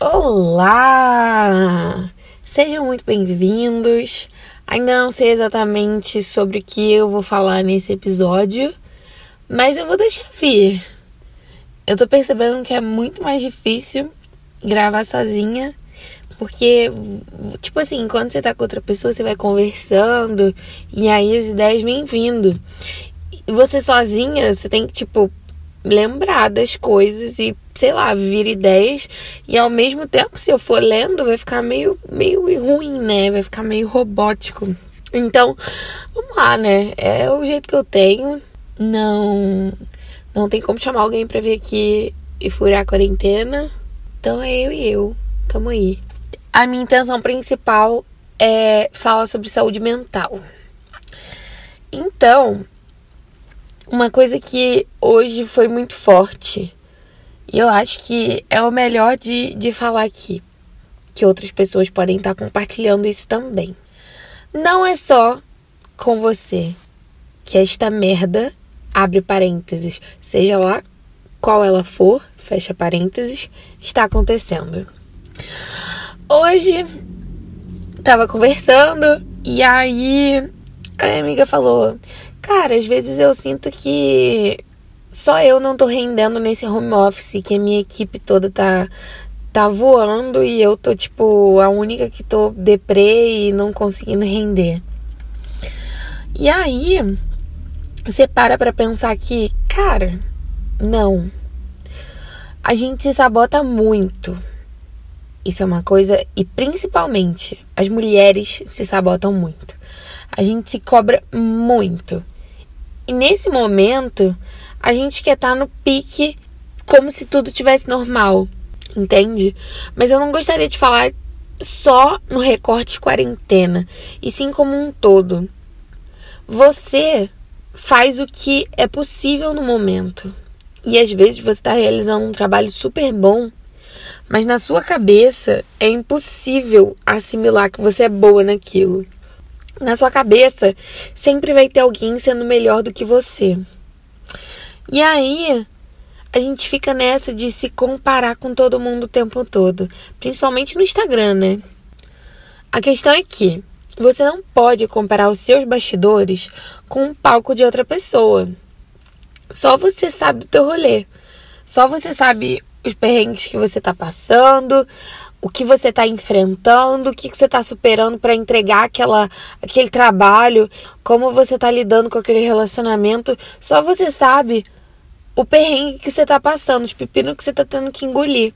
Olá! Sejam muito bem-vindos. Ainda não sei exatamente sobre o que eu vou falar nesse episódio, mas eu vou deixar vir. Eu tô percebendo que é muito mais difícil gravar sozinha, porque, tipo assim, quando você tá com outra pessoa, você vai conversando e aí as ideias vêm vindo. E você sozinha, você tem que, tipo, lembrar das coisas e, sei lá, vir ideias. E ao mesmo tempo, se eu for lendo, vai ficar meio, meio ruim, né? Vai ficar meio robótico. Então, vamos lá, né? É o jeito que eu tenho. Não, não tem como chamar alguém pra vir aqui e furar a quarentena. Então é eu e eu. Tamo aí. A minha intenção principal é falar sobre saúde mental. Então, uma coisa que hoje foi muito forte, e eu acho que é o melhor de, de falar aqui, que outras pessoas podem estar compartilhando isso também. Não é só com você que esta merda, abre parênteses, seja lá qual ela for, fecha parênteses, está acontecendo. Hoje tava conversando e aí a minha amiga falou: Cara, às vezes eu sinto que só eu não tô rendendo nesse home office, que a minha equipe toda tá tá voando e eu tô tipo a única que tô deprê e não conseguindo render. E aí você para para pensar que, cara, não. A gente se sabota muito. Isso é uma coisa e principalmente as mulheres se sabotam muito. A gente se cobra muito. E nesse momento, a gente quer estar tá no pique como se tudo tivesse normal, entende? Mas eu não gostaria de falar só no recorte quarentena, e sim como um todo. Você faz o que é possível no momento. E às vezes você está realizando um trabalho super bom, mas na sua cabeça é impossível assimilar que você é boa naquilo. Na sua cabeça sempre vai ter alguém sendo melhor do que você. E aí a gente fica nessa de se comparar com todo mundo o tempo todo, principalmente no Instagram, né? A questão é que você não pode comparar os seus bastidores com um palco de outra pessoa. Só você sabe do teu rolê. Só você sabe os perrengues que você tá passando, o que você está enfrentando, o que, que você está superando para entregar aquela, aquele trabalho, como você está lidando com aquele relacionamento. Só você sabe o perrengue que você está passando, os pepinos que você está tendo que engolir.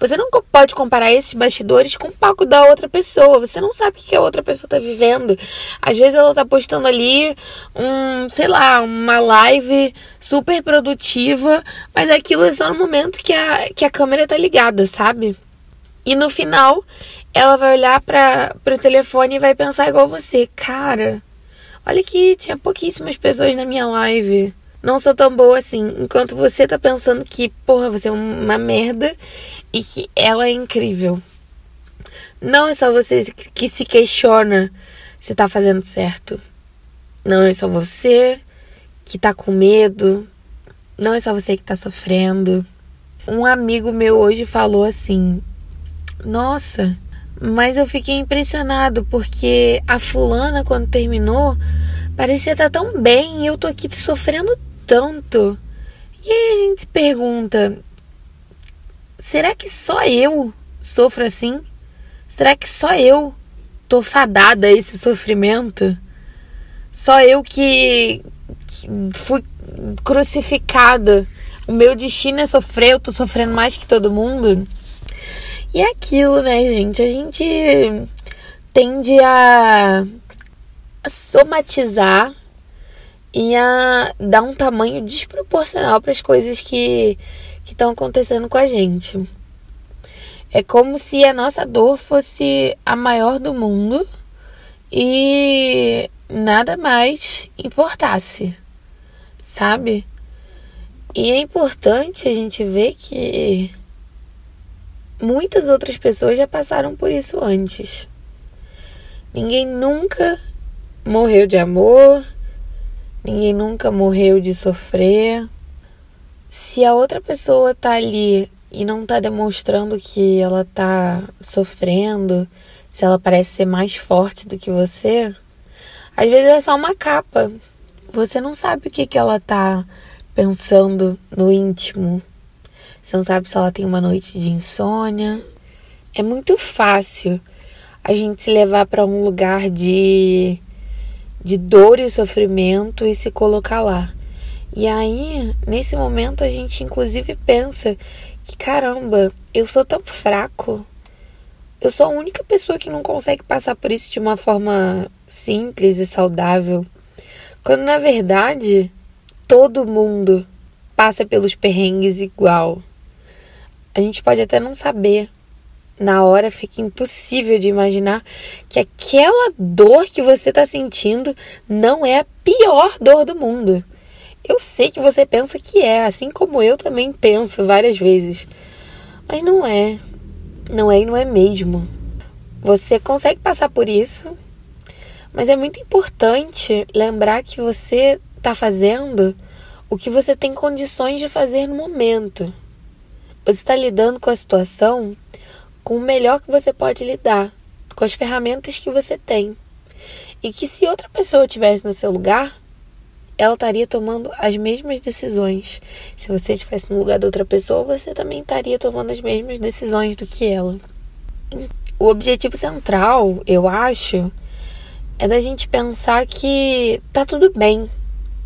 Você não pode comparar esses bastidores com o palco da outra pessoa. Você não sabe o que a outra pessoa está vivendo. Às vezes ela está postando ali um, sei lá, uma live super produtiva, mas aquilo é só no momento que a, que a câmera tá ligada, sabe? E no final, ela vai olhar para o telefone e vai pensar igual você. Cara, olha que tinha pouquíssimas pessoas na minha live. Não sou tão boa assim. Enquanto você tá pensando que, porra, você é uma merda e que ela é incrível. Não é só você que se questiona se tá fazendo certo. Não é só você que tá com medo. Não é só você que tá sofrendo. Um amigo meu hoje falou assim: nossa, mas eu fiquei impressionado porque a fulana, quando terminou, parecia estar tão bem e eu tô aqui sofrendo tanto. E aí a gente se pergunta: será que só eu sofro assim? Será que só eu tô fadada a esse sofrimento? Só eu que, que fui crucificada. O meu destino é sofrer, eu tô sofrendo mais que todo mundo. E é aquilo, né, gente? A gente tende a, somatizar e a dar um tamanho desproporcional para as coisas que estão acontecendo com a gente. É como se a nossa dor fosse a maior do mundo e nada mais importasse, sabe? E é importante a gente ver que muitas outras pessoas já passaram por isso antes. Ninguém nunca morreu de amor, ninguém nunca morreu de sofrer. Se a outra pessoa tá ali e não tá demonstrando que ela tá sofrendo, se ela parece ser mais forte do que você, às vezes é só uma capa. Você não sabe o que, que ela tá pensando no íntimo. Você não sabe se ela tem uma noite de insônia. É muito fácil a gente se levar para um lugar de, de dor e sofrimento e se colocar lá. E aí, nesse momento, a gente inclusive pensa que caramba, eu sou tão fraco. Eu sou a única pessoa que não consegue passar por isso de uma forma simples e saudável. Quando na verdade, todo mundo passa pelos perrengues igual. A gente pode até não saber. Na hora fica impossível de imaginar que aquela dor que você está sentindo não é a pior dor do mundo. Eu sei que você pensa que é, assim como eu também penso várias vezes. Mas não é. Não é e não é mesmo. Você consegue passar por isso, mas é muito importante lembrar que você está fazendo o que você tem condições de fazer no momento. Você está lidando com a situação com o melhor que você pode lidar, com as ferramentas que você tem. E que se outra pessoa estivesse no seu lugar, ela estaria tomando as mesmas decisões. Se você estivesse no lugar da outra pessoa, você também estaria tomando as mesmas decisões do que ela. O objetivo central, eu acho, é da gente pensar que tá tudo bem,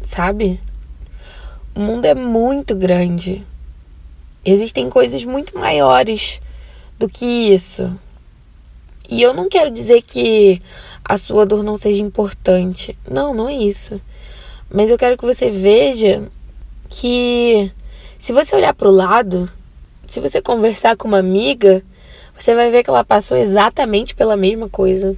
sabe? O mundo é muito grande. Existem coisas muito maiores do que isso. E eu não quero dizer que a sua dor não seja importante. Não, não é isso. Mas eu quero que você veja que se você olhar para o lado, se você conversar com uma amiga, você vai ver que ela passou exatamente pela mesma coisa.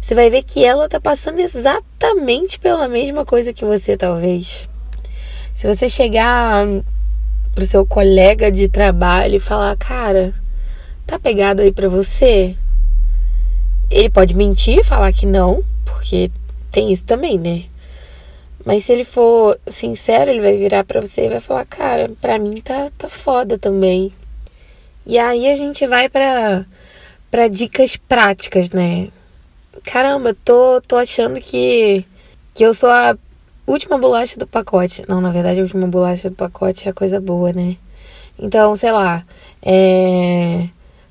Você vai ver que ela tá passando exatamente pela mesma coisa que você, talvez. Se você chegar pro seu colega de trabalho e falar, cara, tá pegado aí pra você? Ele pode mentir, falar que não, porque tem isso também, né? Mas se ele for sincero, ele vai virar para você e vai falar: "Cara, para mim tá tá foda também". E aí a gente vai para para dicas práticas, né? Caramba, tô tô achando que que eu sou a última bolacha do pacote. Não, na verdade, a última bolacha do pacote é a coisa boa, né? Então, sei lá, é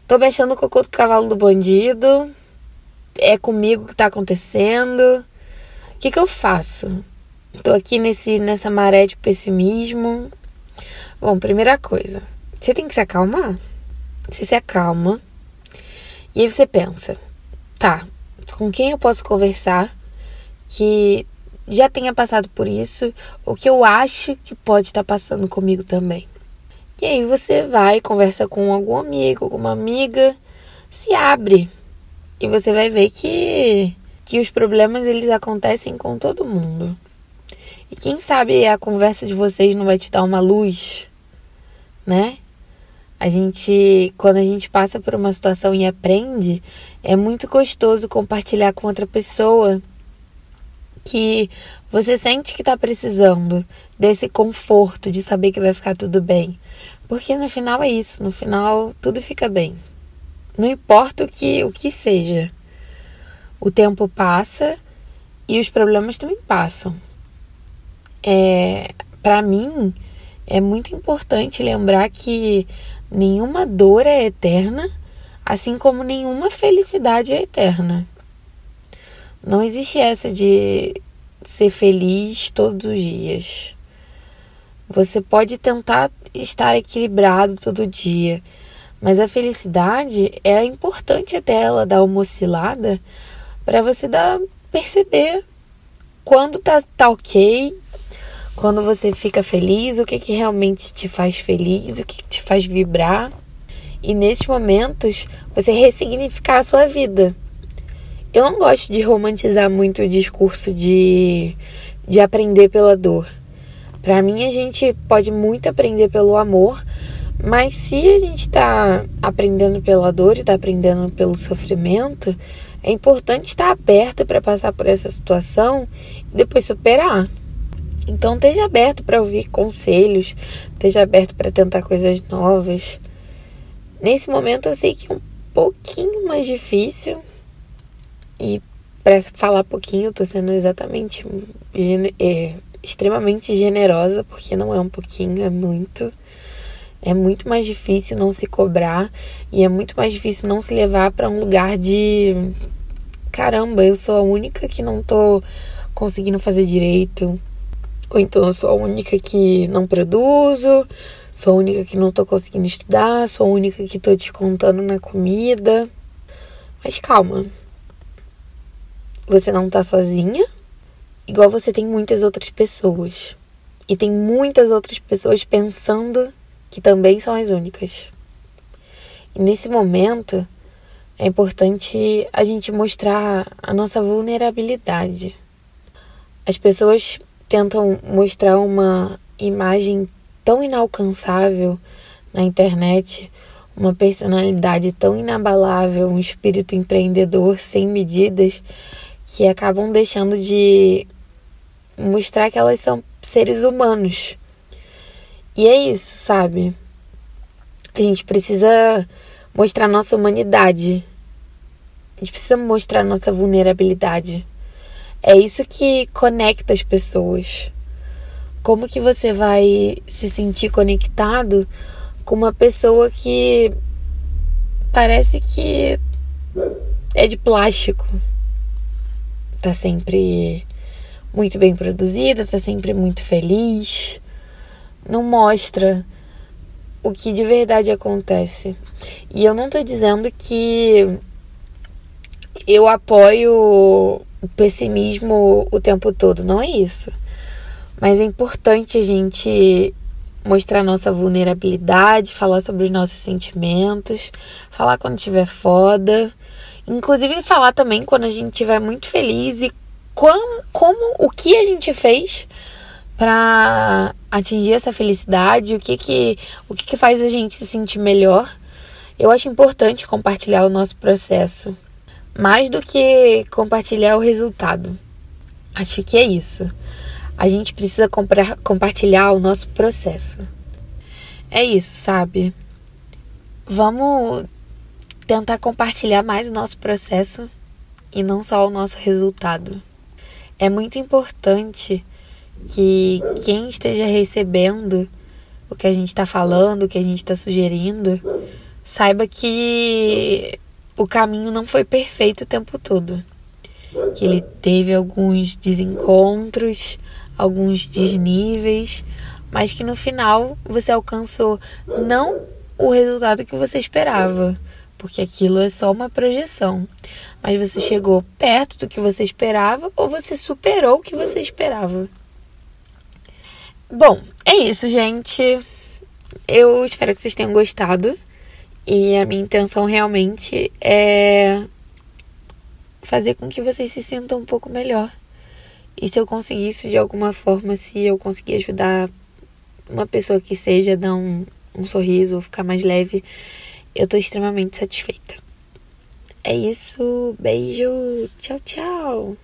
tô mexendo no cocô do cavalo do bandido. É comigo que tá acontecendo. O que que eu faço? Tô aqui nesse, nessa maré de pessimismo. Bom, primeira coisa, você tem que se acalmar. Você se acalma. E aí você pensa, tá, com quem eu posso conversar que já tenha passado por isso, ou que eu acho que pode estar passando comigo também. E aí você vai, conversa com algum amigo, alguma amiga, se abre. E você vai ver que, que os problemas eles acontecem com todo mundo. E quem sabe a conversa de vocês não vai te dar uma luz, né? A gente, quando a gente passa por uma situação e aprende, é muito gostoso compartilhar com outra pessoa que você sente que está precisando desse conforto de saber que vai ficar tudo bem. Porque no final é isso, no final tudo fica bem. Não importa o que, o que seja. O tempo passa e os problemas também passam é, para mim, é muito importante lembrar que nenhuma dor é eterna, assim como nenhuma felicidade é eterna. Não existe essa de ser feliz todos os dias. Você pode tentar estar equilibrado todo dia, mas a felicidade é importante até ela dar uma oscilada para você dar perceber quando tá, tá ok quando você fica feliz, o que, que realmente te faz feliz, o que, que te faz vibrar. E nesses momentos, você ressignificar a sua vida. Eu não gosto de romantizar muito o discurso de, de aprender pela dor. Para mim, a gente pode muito aprender pelo amor, mas se a gente está aprendendo pela dor e está aprendendo pelo sofrimento, é importante estar aberto para passar por essa situação e depois superar. Então esteja aberto para ouvir conselhos, esteja aberto para tentar coisas novas. Nesse momento eu sei que é um pouquinho mais difícil. E para falar pouquinho, tô sendo exatamente é, extremamente generosa, porque não é um pouquinho, é muito. É muito mais difícil não se cobrar e é muito mais difícil não se levar para um lugar de caramba, eu sou a única que não tô conseguindo fazer direito. Ou então eu sou a única que não produzo, sou a única que não tô conseguindo estudar, sou a única que tô descontando na comida. Mas calma. Você não tá sozinha, igual você tem muitas outras pessoas. E tem muitas outras pessoas pensando que também são as únicas. E nesse momento, é importante a gente mostrar a nossa vulnerabilidade. As pessoas tentam mostrar uma imagem tão inalcançável na internet, uma personalidade tão inabalável, um espírito empreendedor sem medidas, que acabam deixando de mostrar que elas são seres humanos. E é isso, sabe? A gente precisa mostrar nossa humanidade. A gente precisa mostrar nossa vulnerabilidade. É isso que conecta as pessoas. Como que você vai se sentir conectado com uma pessoa que parece que é de plástico? Tá sempre muito bem produzida, tá sempre muito feliz. Não mostra o que de verdade acontece. E eu não tô dizendo que eu apoio o pessimismo o tempo todo, não é isso. Mas é importante a gente mostrar nossa vulnerabilidade, falar sobre os nossos sentimentos, falar quando estiver foda, inclusive falar também quando a gente estiver muito feliz e como, como o que a gente fez para atingir essa felicidade, o que que o que que faz a gente se sentir melhor. Eu acho importante compartilhar o nosso processo mais do que compartilhar o resultado. Acho que é isso. A gente precisa compartilhar o nosso processo. É isso, sabe? Vamos tentar compartilhar mais o nosso processo e não só o nosso resultado. É muito importante que quem esteja recebendo o que a gente está falando, o que a gente está sugerindo, saiba que o caminho não foi perfeito o tempo todo. Que ele teve alguns desencontros, alguns desníveis, mas que no final você alcançou não o resultado que você esperava, porque aquilo é só uma projeção. Mas você chegou perto do que você esperava ou você superou o que você esperava. Bom, é isso, gente. Eu espero que vocês tenham gostado. E a minha intenção realmente é fazer com que vocês se sintam um pouco melhor. E se eu conseguir isso de alguma forma, se eu conseguir ajudar uma pessoa que seja, dar um, um sorriso, ficar mais leve, eu tô extremamente satisfeita. É isso, beijo, tchau, tchau.